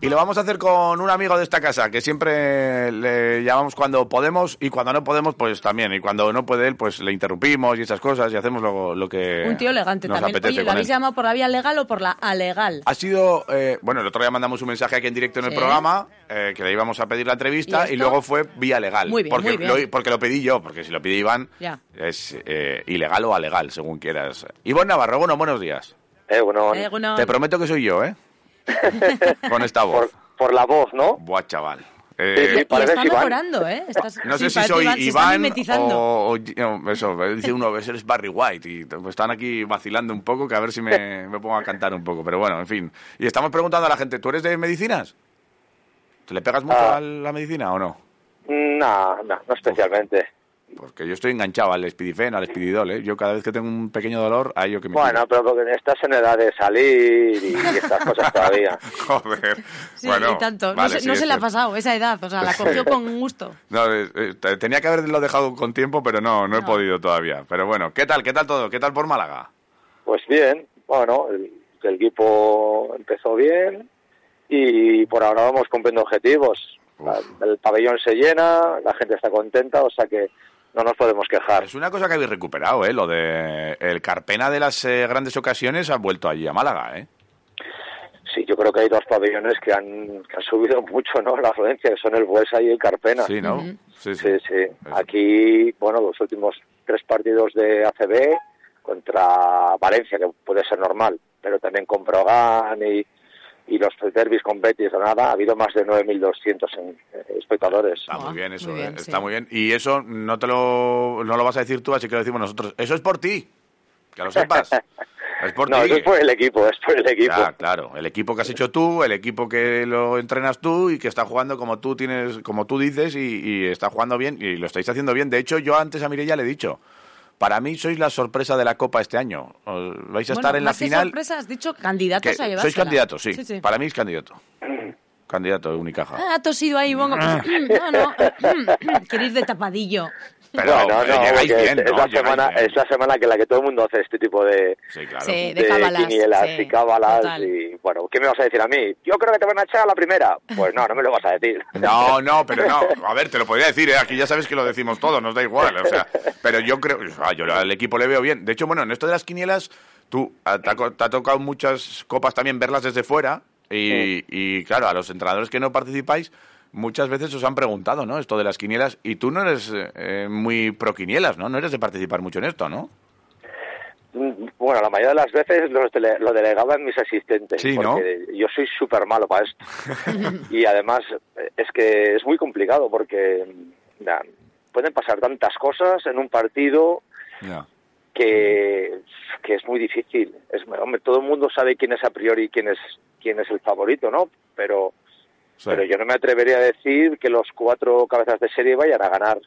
Y lo vamos a hacer con un amigo de esta casa, que siempre le llamamos cuando podemos y cuando no podemos, pues también. Y cuando no puede él, pues le interrumpimos y esas cosas y hacemos lo, lo que Un tío elegante nos también. apetece Oye, ¿lo habéis él. llamado por la vía legal o por la alegal? Ha sido, eh, bueno, el otro día mandamos un mensaje aquí en directo en el programa, eh, que le íbamos a pedir la entrevista ¿Y luego fue vía legal. Muy bien, porque, muy bien. Lo, porque lo pedí yo, porque si lo pide Iván, Ya. es eh, ilegal o alegal, según quieras. Iván Navarro, bueno, buenos días. Eh, bueno, Eh, bueno, Te prometo que soy yo, ¿eh? con esta voz. por, por la voz, ¿no? Buah, chaval. Eh, sí, está Iván. mejorando, ¿eh? Estás- No sí, sé si soy Iván, o, eso, dice uno, eres Barry White y pues, están aquí vacilando un poco que a ver si me, me pongo a cantar un poco, pero bueno, en fin. Y estamos preguntando a la gente, ¿tú eres de medicinas? ¿Te le pegas mucho Ah. a la medicina o no? No, no, no especialmente. Porque yo estoy enganchado al Spidifen, al Spididol, ¿eh? Yo cada vez que tengo un pequeño dolor, a ello que me Bueno, pero porque estás en edad de salir y, y estas cosas todavía. Joder. Sí, bueno, y tanto. vale, no se, sí, no se le ha pasado esa edad, o sea, la cogió con gusto. No, eh, eh, te- tenía que haberlo dejado con tiempo, pero no, no he podido todavía. Pero bueno, ¿qué tal? ¿Qué tal todo? ¿Qué tal por Málaga? Pues bien, bueno, el, el equipo empezó bien y por ahora vamos cumpliendo objetivos. La- El pabellón se llena, la gente está contenta, o sea que no nos podemos quejar. Es una cosa que habéis recuperado, ¿eh? Lo de el Carpena de las eh, grandes ocasiones ha vuelto allí a Málaga, ¿eh? Sí, yo creo que hay dos pabellones que han, que han subido mucho, ¿no? La afluencia, que son el Buesa y el Carpena. Sí, ¿no? Sí. Sí, sí. Aquí, bueno, los últimos tres partidos de ACB contra Valencia, que puede ser normal, pero también con Brogan y, y los derbis con Betis Granada, ha habido más de 9.200 en- eh, espectadores. Está muy Ah, bien eso, muy bien, ¿eh? sí. Está muy bien. Y eso no te lo, no lo vas a decir tú, así que lo decimos nosotros. Eso es por ti. Que lo sepas. es por No, ti. eso es por el equipo, es por el equipo. Ya, claro, el equipo que has hecho tú, el equipo que lo entrenas tú y que está jugando como tú tienes, como tú dices y, y está jugando bien y lo estáis haciendo bien. De hecho, yo antes a Mireia le he dicho, para mí sois la sorpresa de la Copa este año. Os- Vais a Bueno, estar en la final. sorpresa, has dicho candidatos que a llevársela. sois candidatos, sí. Sí, sí. Para mí es candidato. candidato, Unicaja. Ah, ha tosido ahí, pues, no, no, quiere ir de tapadillo. Pero, no, llegáis porque bien, es, ¿no? la semana, bien. es la semana que la que todo el mundo hace este tipo de, Sí, claro. Sí. de de cábalas, quinielas sí, y cábalas total. y bueno, ¿qué me vas a decir a mí? Yo creo que te van a echar a la primera. Pues no, no me lo vas a decir. No, no, pero no. A ver, te lo podría decir, ¿eh? Aquí ya sabes que lo decimos todos, nos da igual. O sea, pero yo creo, o sea, yo al equipo le veo bien. De hecho, bueno, en esto de las quinielas, tú ah, te ha, te ha tocado muchas copas también verlas desde fuera. Y, y, claro, a los entrenadores que no participáis, muchas veces os han preguntado, ¿no? Esto de las quinielas. Y tú no eres eh, muy pro quinielas, ¿no? No eres de participar mucho en esto, ¿no? Mm, Bueno, la mayoría de las veces los dele- lo delegaban mis asistentes. Sí, ¿no? porque yo soy súper malo para esto. y además es que es muy complicado porque ya, pueden pasar tantas cosas en un partido Ya. que, que es muy difícil. Es, hombre, todo el mundo sabe quién es a priori quién es quién es el favorito, ¿no? Pero Sí, pero yo no me atrevería a decir que los cuatro cabezas de serie vayan a ganar.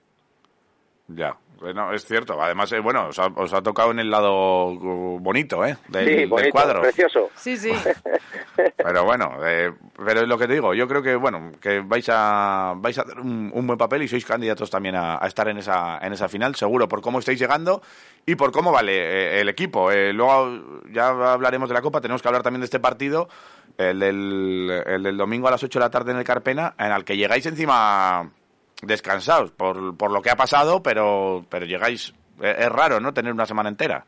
Ya. Bueno, es cierto. Además, eh, bueno, os ha, os ha tocado en el lado uh, bonito, ¿eh? Del, sí, del bonito, cuadro. precioso. Sí, sí. Pero bueno, eh, pero es lo que te digo. Yo creo que bueno que vais a vais a hacer un, un buen papel y sois candidatos también a, a estar en esa en esa final, seguro por cómo estáis llegando y por cómo vale eh, el equipo. Eh, luego ya hablaremos de la Copa. Tenemos que hablar también de este partido, el del, el del domingo a las 8 de la tarde en el Carpena, en el que llegáis encima descansados por, por lo que ha pasado, pero pero llegáis es raro, ¿no? Tener una semana entera.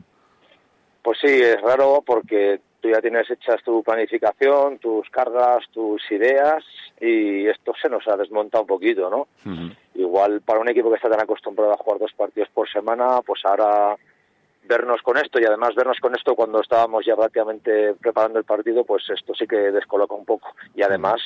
Pues sí, es raro porque tú ya tienes hechas tu planificación, tus cargas, tus ideas y esto se nos ha desmontado un poquito, ¿no? Igual para un equipo que está tan acostumbrado a jugar dos partidos por semana, pues ahora vernos con esto y además vernos con esto cuando estábamos ya prácticamente preparando el partido, pues esto sí que descoloca un poco. Y además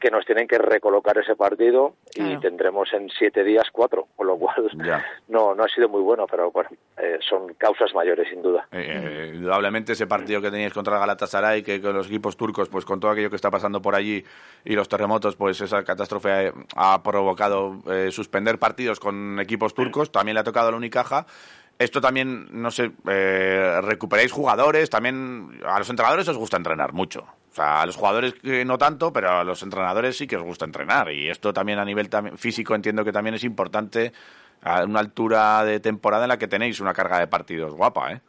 que nos tienen que recolocar ese partido y Claro. tendremos en siete días cuatro, con lo cual Ya. no, no ha sido muy bueno, pero bueno, eh, son causas mayores sin duda. Eh, eh, indudablemente ese partido que teníais contra Galatasaray, que con los equipos turcos, pues con todo aquello que está pasando por allí y los terremotos, pues esa catástrofe ha, ha provocado eh, suspender partidos con equipos turcos. También le ha tocado a la Unicaja. Esto también, no sé, eh, recuperáis jugadores, también a los entrenadores os gusta entrenar mucho. O sea, a los jugadores no tanto, pero a los entrenadores sí que os gusta entrenar. Y esto también a nivel físico entiendo que también es importante a una altura de temporada en la que tenéis una carga de partidos guapa, ¿eh?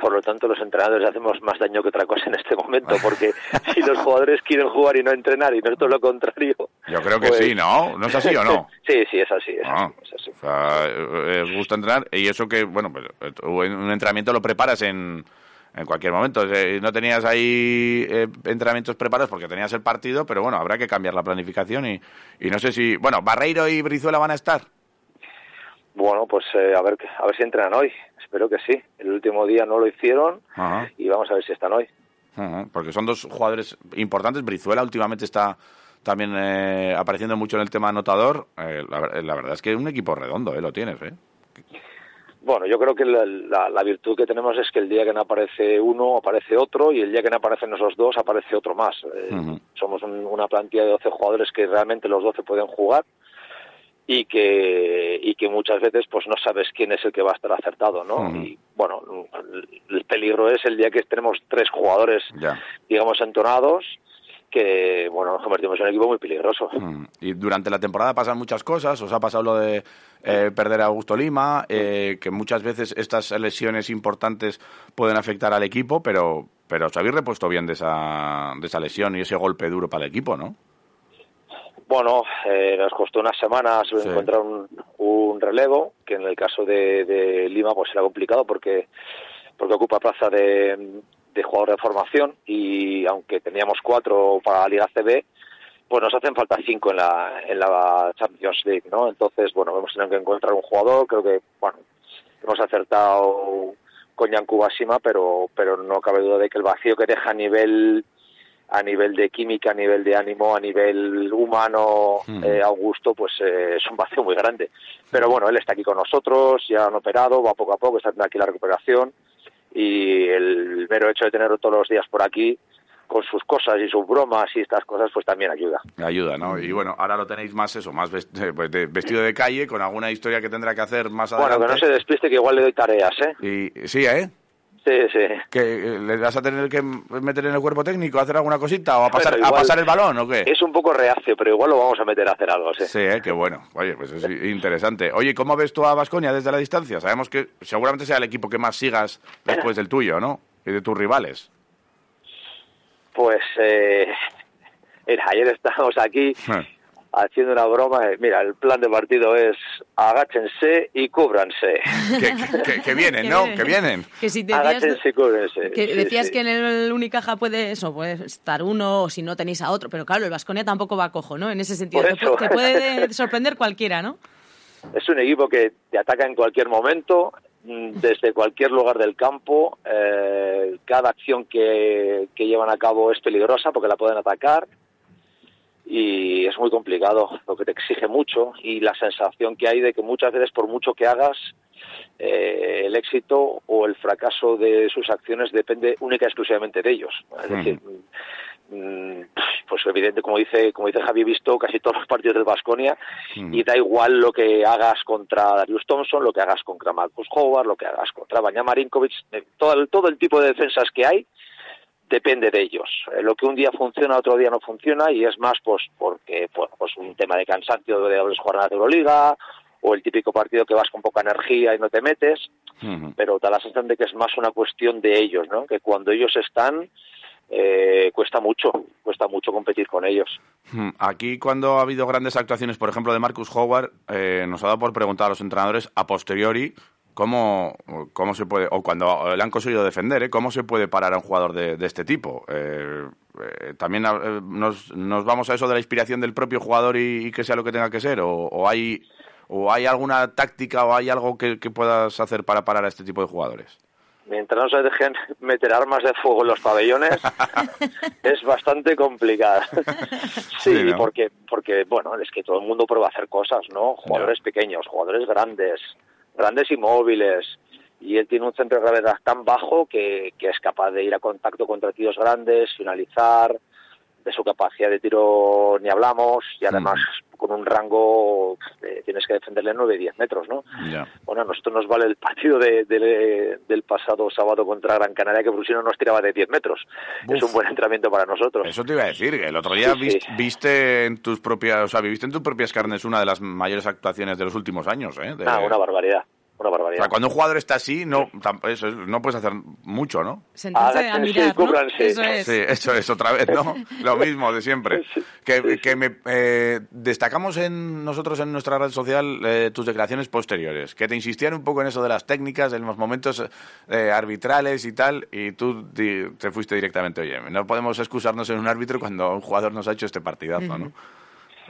Por lo tanto, los entrenadores hacemos más daño que otra cosa en este momento, porque si los jugadores quieren jugar y no entrenar y nosotros lo contrario. Yo creo que pues- sí, ¿no? ¿No es así o no? Sí, sí, es así, es Ah, así, es así. o sea, eh, os gusta entrenar y eso que, bueno, pues, eh, un entrenamiento lo preparas en, en cualquier momento. Eh, No tenías ahí eh, entrenamientos preparados porque tenías el partido, pero bueno, habrá que cambiar la planificación y, y no sé si... Bueno, Barreiro y Brizuela van a estar. Bueno, pues eh, a ver a ver si entrenan hoy. Espero que sí. El último día no lo hicieron Ajá. y vamos a ver si están hoy. Porque son dos jugadores importantes. Brizuela últimamente está también eh, apareciendo mucho en el tema anotador. Eh, la, ver- la verdad es que es un equipo redondo, ¿eh? Lo tienes, ¿eh? Bueno, yo creo que la, la- la virtud que tenemos es que el día que no aparece uno, aparece otro, y el día que no aparecen esos dos, aparece otro más. Eh. Somos un- una plantilla de 12 jugadores que realmente los 12 pueden jugar y que, y que muchas veces pues no sabes quién es el que va a estar acertado, ¿no? Y bueno, el, el peligro es el día que tenemos tres jugadores, Ya. digamos, entonados, que, bueno, nos convertimos en un equipo muy peligroso. Y durante la temporada pasan muchas cosas. Os ha pasado lo de eh, perder a Augusto Lima, eh, que muchas veces estas lesiones importantes pueden afectar al equipo, pero, pero os habéis repuesto bien de esa, de esa lesión y ese golpe duro para el equipo, ¿no? Bueno, eh, nos costó unas semanas Sí. encontrar un, un relevo, que en el caso de, de Lima pues era complicado porque, porque ocupa plaza de, de jugador de formación y aunque teníamos cuatro para la Liga CB, pues nos hacen falta cinco en la, en la Champions League, ¿no? Entonces, bueno, hemos tenido que encontrar un jugador, creo que, bueno, hemos acertado con Jan Kubashima, pero, pero no cabe duda de que el vacío que deja a nivel a nivel de química, a nivel de ánimo, a nivel humano, Hmm. eh, Augusto, pues eh, es un vacío muy grande. Pero bueno, él está aquí con nosotros, ya han operado, va poco a poco, está aquí la recuperación y el mero hecho de tenerlo todos los días por aquí, con sus cosas y sus bromas y estas cosas, pues también ayuda. Ayuda, ¿no? Y bueno, ahora lo tenéis más eso, más eh, pues vestido de calle, con alguna historia que tendrá que hacer más Bueno, adelante. que no se despiste, que igual le doy tareas, ¿eh? Y sí, ¿eh? Sí, sí. ¿Que eh, le vas a tener que meter en el cuerpo técnico, hacer alguna cosita o a pasar, a pasar el balón o qué? Es un poco reacio, pero igual lo vamos a meter a hacer algo, sí. Sí, ¿eh? qué bueno. Oye, pues es interesante. Oye, ¿cómo ves tú a Vasconia desde la distancia? Sabemos que seguramente sea el equipo que más sigas después del tuyo, ¿no? Y de tus rivales. Pues, eh, ayer estábamos aquí haciendo una broma. eh, Mira, el plan de partido es agáchense y cúbranse. que, que- que- que vienen, ¿no? Que vienen. Que si decías, Agáchense y cúbranse. que decías sí. que en el Unicaja puede eso, puede estar uno o si no tenéis a otro, pero claro, el Vasconia tampoco va cojo, ¿no? En ese sentido, te, puede sorprender cualquiera, ¿no? Es un equipo que te ataca en cualquier momento, mm, desde cualquier lugar del campo. eh, cada acción que, que llevan a cabo es peligrosa porque la pueden atacar. Y es muy complicado, lo que te exige mucho. Y la sensación que hay de que muchas veces, por mucho que hagas, eh, el éxito o el fracaso de sus acciones depende única y exclusivamente de ellos. Es decir, mm, pues evidente, como dice, como dice Javi, he visto casi todos los partidos del Vasconia y da igual lo que hagas contra Darius Thompson, lo que hagas contra Marcus Howard, lo que hagas contra Banja Marinkovic, eh, todo el, todo el tipo de defensas que hay depende de ellos. Eh, lo que un día funciona, otro día no funciona y es más pues porque bueno, pues un tema de cansancio de dobles jornadas de Euroliga o el típico partido que vas con poca energía y no te metes, Ujú. pero da la sensación de que es más una cuestión de ellos, ¿no? Que cuando ellos están eh, cuesta mucho, cuesta mucho competir con ellos. Hmm, Aquí cuando ha habido grandes actuaciones, por ejemplo, de Marcus Howard, eh, nos ha dado por preguntar a los entrenadores a posteriori cómo, cómo se puede, o cuando le han conseguido defender, ¿eh? cómo se puede parar a un jugador de, de este tipo. Eh, eh, también nos, nos vamos a eso de la inspiración del propio jugador y, y que sea lo que tenga que ser, o, o hay ¿O hay alguna táctica o hay algo que, que puedas hacer para parar a este tipo de jugadores? mientras no se dejen meter armas de fuego en los pabellones, es bastante complicada. sí, Sí, ¿no? porque, porque, bueno, es que todo el mundo prueba a hacer cosas, ¿no? Jugadores pequeños, jugadores grandes, grandes y móviles. Y él tiene un centro de gravedad tan bajo que, que es capaz de ir a contacto contra tíos grandes, finalizar. De su capacidad de tiro ni hablamos. Y además, con un rango, eh, tienes que defenderle 9-10 metros, ¿no? Bueno, a nosotros nos vale el partido de, de- del pasado sábado contra Gran Canaria que Brusino nos tiraba de 10 metros. Es un buen entrenamiento para nosotros. Eso te iba a decir, que el otro día Sí, vis- sí. viste en tus propias, o sea, viviste en tus propias carnes una de las mayores actuaciones de los últimos años, ¿eh? De- Ah, una barbaridad, una o barbaridad. sea, cuando un jugador está así, no, tam- eso es, no puedes hacer mucho, ¿no? Sentarse a mirar, ¿no? cúbranse. Eso es. Sí, eso es otra vez, ¿no? Lo mismo de siempre. Que, que me, eh, destacamos en nosotros en nuestra red social eh, tus declaraciones posteriores, que te insistían un poco en eso de las técnicas, en los momentos eh, arbitrales y tal, y tú di- te fuiste directamente, oye, no podemos excusarnos en un árbitro cuando un jugador nos ha hecho este partidazo, ¿no?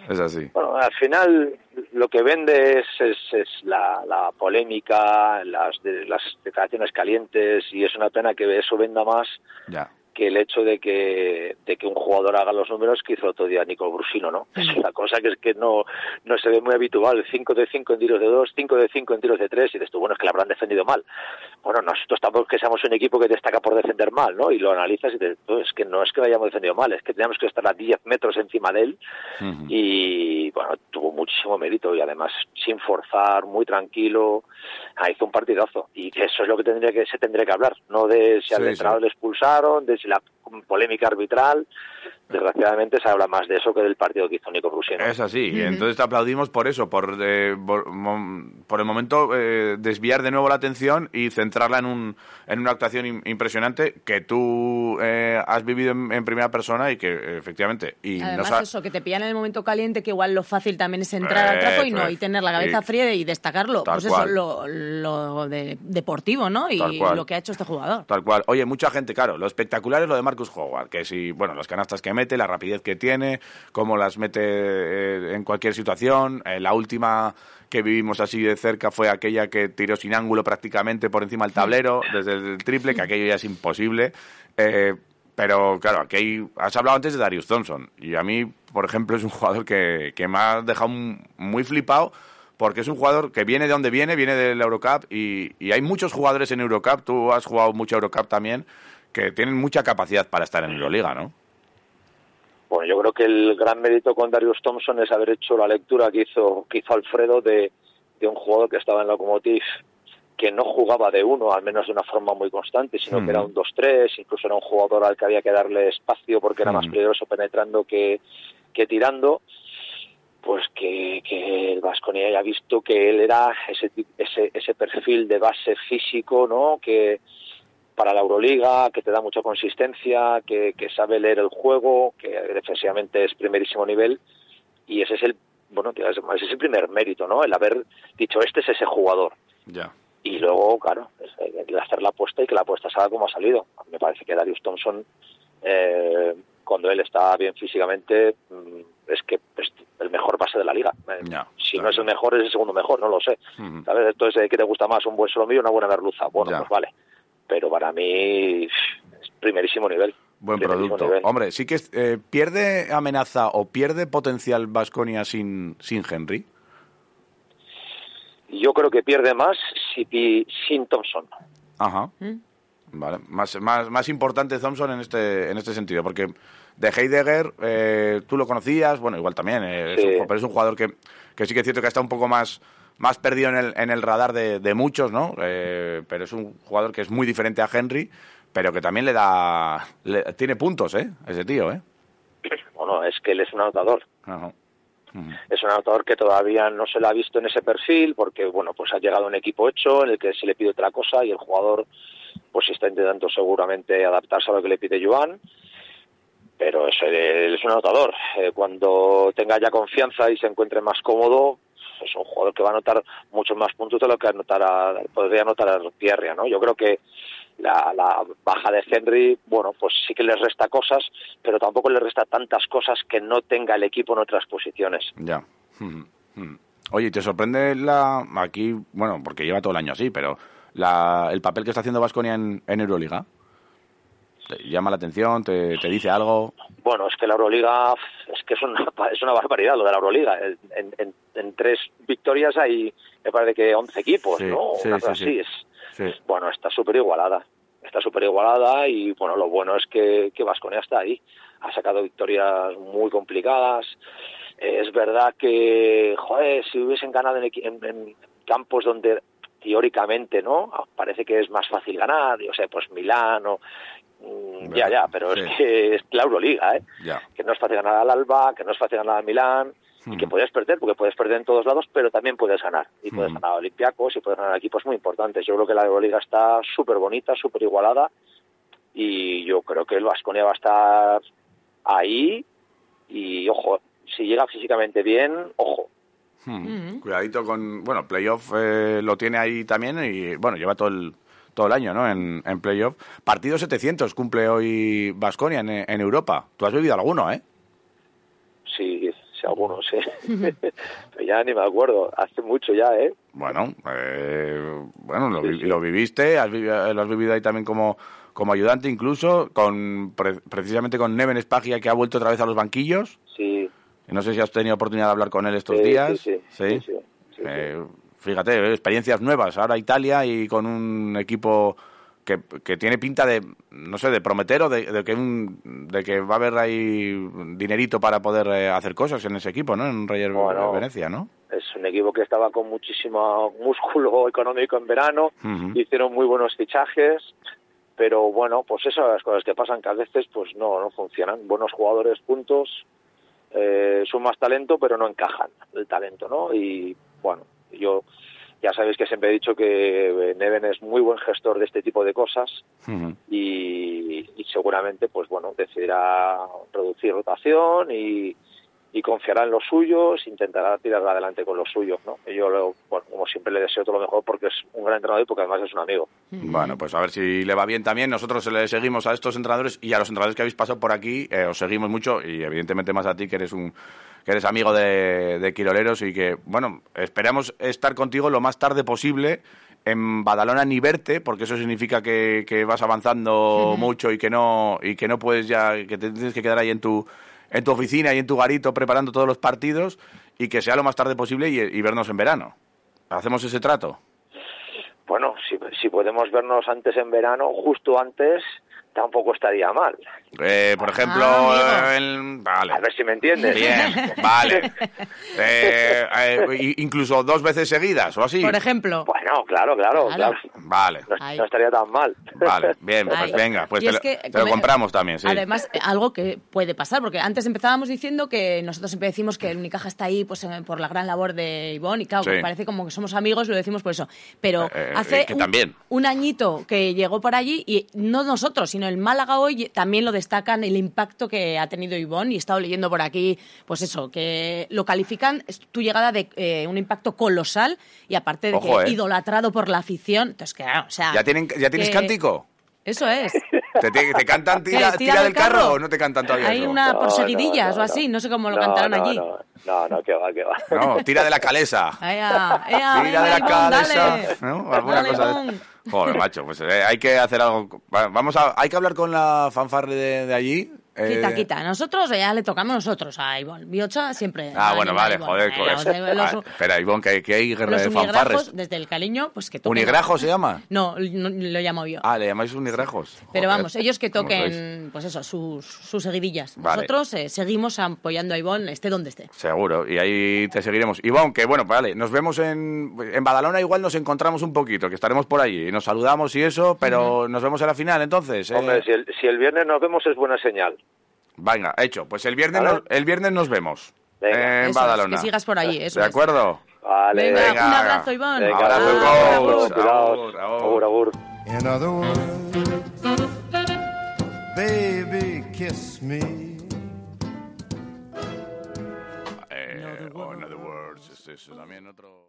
Es así. Bueno, al final lo que vende es, es, es la, la polémica, las, de, las declaraciones calientes y es una pena que eso venda más Ya. Que el hecho de que, de que un jugador haga los números que hizo el otro día Nico Brusino, ¿no? Es una cosa que es que no, no se ve muy habitual. 5 de 5 en tiros de 2, 5 de 5 en tiros de 3 y dices tú, bueno, es que la habrán defendido mal. Bueno, nosotros tampoco es que seamos un equipo que destaca por defender mal, ¿no? Y lo analizas y dices, "Tú, es que no es que lo hayamos defendido mal, es que teníamos que estar a 10 metros encima de él y bueno, tuvo muchísimo mérito y además sin forzar, muy tranquilo, ah, hizo un partidazo y de eso es lo que tendría que se tendría que hablar, no de si al Sí, entrenador sí. le expulsaron, de si la polémica arbitral, desgraciadamente se habla más de eso que del partido que hizo Nico Brusino. Es así, y entonces te aplaudimos por eso, por, eh, por, por el momento eh, desviar de nuevo la atención y centrarla en, un, en una actuación im- impresionante que tú eh, has vivido en, en primera persona y que efectivamente... Y Además, nos ha- eso, que te pillan en el momento caliente, que igual lo fácil también es entrar al trapo y no, y tener la cabeza Y- fría y destacarlo. Tal Pues eso, cual. lo, lo de, deportivo, ¿no? Y lo que ha hecho este jugador. Tal cual. Oye, mucha gente, claro, lo espectacular es lo de Marcus Howard, que si, bueno, las canastas que mete, la rapidez que tiene, cómo las mete eh, en cualquier situación. Eh, la última que vivimos así de cerca fue aquella que tiró sin ángulo prácticamente por encima del tablero, desde el triple, que aquello ya es imposible. Eh, pero claro, aquí hay- has hablado antes de Darius Thompson, y a mí, por ejemplo, es un jugador que, que me ha dejado un- muy flipado porque es un jugador que viene de donde viene, viene del Eurocup y, y hay muchos jugadores en Eurocup, tú has jugado mucho Eurocup también, que tienen mucha capacidad para estar en Euroliga, ¿no? Bueno, yo creo que el gran mérito con Darius Thompson es haber hecho la lectura que hizo, que hizo Alfredo de, de un jugador que estaba en Lokomotiv que no jugaba de uno, al menos de una forma muy constante, sino Mm. que era un 2-3, incluso era un jugador al que había que darle espacio porque era más Mm. peligroso penetrando que, que tirando, pues que, que el Vasconia haya visto que él era ese, ese, ese perfil de base físico, ¿no? Que para la Euroliga, que te da mucha consistencia, que, que sabe leer el juego, que defensivamente es primerísimo nivel, y ese es el, bueno, ese es el primer mérito, ¿no? El haber dicho, este es ese jugador. Ya. Y luego, claro, que hacer la apuesta y que la apuesta salga como ha salido. Me parece que Darius Thompson, eh, cuando él está bien físicamente, mm, es que es el mejor base de la liga. Eh, Ya, si claro. no es el mejor, es el segundo mejor, no lo sé. ¿Sabes? Entonces, eh, ¿qué te gusta más? ¿Un buen solomillo o una buena merluza? Bueno, Ya. pues vale. Pero para mí es primerísimo nivel. Buen Primerísimo producto. nivel. Hombre, sí que es- eh, pierde amenaza o pierde potencial Vasconia sin, sin Henry. Yo creo que pierde más si, sin Thompson. Ajá. ¿Mm? Vale, más, más, más importante Thompson en este, en este sentido, porque de Heidegger eh, tú lo conocías, bueno, igual también, eh, es un, pero es un jugador que, que sí que es cierto que está un poco más, más perdido en el, en el radar de, de muchos, ¿no? Eh, pero es un jugador que es muy diferente a Henry, pero que también le da, le- tiene puntos, ¿eh? Ese tío, ¿eh? Bueno, es que él es un anotador. Ajá. Es un anotador que todavía no se le ha visto en ese perfil porque, bueno, pues ha llegado un equipo hecho en el que se le pide otra cosa y el jugador pues está intentando seguramente adaptarse a lo que le pide Joan. Pero eso, él es un anotador. Eh, cuando tenga ya confianza y se encuentre más cómodo, es un jugador que va a anotar muchos más puntos de lo que anotará, podría anotar Pierre, ¿no? Yo creo que la, baja de Henry, bueno, pues sí que le resta cosas, pero tampoco le resta tantas cosas que no tenga el equipo en otras posiciones. Ya. Oye, ¿te sorprende la aquí, bueno, porque lleva todo el año así, pero la, el papel que está haciendo Vasconia en Euroliga? ¿Te llama la atención? ¿Te, te dice algo? Bueno, es que la Euroliga es que es una, es una barbaridad lo de la Euroliga. En, en, en tres victorias hay, me parece que 11 equipos, Sí, ¿no? sí, Una cosa sí, así. sí. Es. Bueno, está súper igualada. Está súper igualada y, bueno, lo bueno es que, que Vasconia está ahí. Ha sacado victorias muy complicadas. Eh, es verdad que, joder, si hubiesen ganado en- en campos donde teóricamente, ¿no? Parece que es más fácil ganar, yo sé, pues Milán o... mm, Ya, ya, pero Sí. es que es la Euroliga, ¿eh? Ya. que no es fácil ganar al Alba, que no es fácil ganar al Milán, y que puedes perder, porque puedes perder en todos lados, pero también puedes ganar. Y puedes Hmm. ganar a Olympiacos y puedes ganar a equipos muy importantes. Yo creo que la Euroliga está súper bonita, súper igualada, y yo creo que el Vasconia va a estar ahí, y ojo, si llega físicamente bien, ojo. Hmm. Cuidadito con, bueno, playoff eh, lo tiene ahí también y, bueno, lleva todo el, todo el año, ¿no? En, en playoff. Partido 700 cumple hoy Vasconia en, en Europa. Tú has vivido alguno, ¿eh? Sí, algunos, sí. pero ya ni me acuerdo, hace mucho ya, ¿eh? Bueno, eh, bueno, lo, Sí, vi- sí. lo viviste, has vivi- lo has vivido ahí también como, como ayudante incluso, con pre- precisamente con Neven Spagia que ha vuelto otra vez a los banquillos. Sí, no sé si has tenido oportunidad de hablar con él estos Sí, días. sí, sí, sí, sí, sí, Eh, fíjate, eh, experiencias nuevas. Ahora Italia y con un equipo que, que tiene pinta de, no sé, de prometer o de, de que un, de que va a haber ahí dinerito para poder eh, hacer cosas en ese equipo, ¿no? En Roger Bueno. Venecia, ¿no? es un equipo que estaba con muchísimo músculo económico en verano, hicieron muy buenos fichajes, pero bueno, pues esas cosas que pasan que a veces pues no, no funcionan. Buenos jugadores juntos, eh, son más talento, pero no encajan el talento, ¿no? Y bueno, yo ya sabéis que siempre he dicho que Neven es muy buen gestor de este tipo de cosas y, y seguramente pues bueno decidirá reducir rotación y, y confiará en los suyos intentará tirar adelante con los suyos no Y yo lo- bueno, como siempre le deseo todo lo mejor porque es un gran entrenador y porque además es un amigo. Bueno, pues a ver si le va bien también. Nosotros le seguimos a estos entrenadores y a los entrenadores que habéis pasado por aquí, eh, os seguimos mucho y evidentemente más a ti que eres un que eres amigo de, de Quiroleros y que, bueno, esperamos estar contigo lo más tarde posible en Badalona ni verte, porque eso significa que, que vas avanzando mucho y que no y que no puedes ya, que te tienes que quedar ahí en tu en tu oficina y en tu garito preparando todos los partidos y que sea lo más tarde posible y, y vernos en verano. ¿Hacemos ese trato? bueno si, si podemos vernos antes en verano justo antes tampoco estaría mal Eh, por ejemplo, Ah, el- vale. a ver si me entiendes Bien, vale. Eh, eh, incluso dos veces seguidas o así. Por ejemplo. bueno claro claro Claro. Vale, no, no estaría tan mal vale, bien, pues venga, pues te, es lo- que te lo come- compramos también, sí. Además, eh, algo que puede pasar, porque antes empezábamos diciendo que nosotros siempre decimos que el Unicaja está ahí pues por la gran labor de Ivonne, y claro, Sí. que parece como que somos amigos, lo decimos por eso. Pero Eh, eh, hace que un, también. un añito que llegó por allí, y no nosotros, sino el Málaga hoy también lo destacan el impacto que ha tenido Ivonne, y he estado leyendo por aquí, pues eso, que lo califican tu llegada de eh, un impacto colosal, y aparte de Ojo, que eh. idolatrado por la afición. Entonces, claro, o sea... ¿Ya, tienen, ¿Ya tienes que- cántico? Eso es. ¿Te, te- te cantan tira, ¿Qué? tira del carro? o no te cantan todavía Hay eso? una No, por no, seguidillas no, o así, no sé cómo lo No, cantaron no, allí. no, no no que va que va No, tira de la calesa. Ea, ea, Tira venga, de la dale. ¿no? Alguna Dale, cosa de-. Joder, macho, pues eh, hay que hacer algo. Va- Vamos a, hay que hablar con la fanfarre de, de allí. Eh, Quita, quita. Nosotros ya le tocamos nosotros a Ivonne. Biocha siempre. Ah, bueno, a vale, Ivonne. joder. Eh, joder. o sea, los, Ah, espera, Ivonne, que, que hay guerra los de unigrajos, fanfarres. desde el cariño, pues que toquen. ¿Unigrajo se llama? No, no, lo llamo yo. Ah, le llamáis unigrajos. Pero vamos, ellos que toquen, pues eso, sus, sus seguidillas. Vale. Nosotros eh, seguimos apoyando a Ivonne, esté donde esté. Seguro, y ahí te seguiremos. Ivonne, que bueno, vale, nos vemos en, en Badalona, igual nos encontramos un poquito, que estaremos por allí, y nos saludamos y eso, pero nos vemos en la final entonces. ¿eh? hombre si el, si el viernes nos vemos es buena señal Venga, hecho, pues el viernes, Vale. nos, el viernes nos vemos Venga. en Eso es, que sigas por allí, eso ¿De es. acuerdo? vale Venga, Venga. un abrazo, Ivonne. Venga, Abrazo. Agur, agur. In other words, baby, kiss me. Eh, oh, in other words, es eso también otro...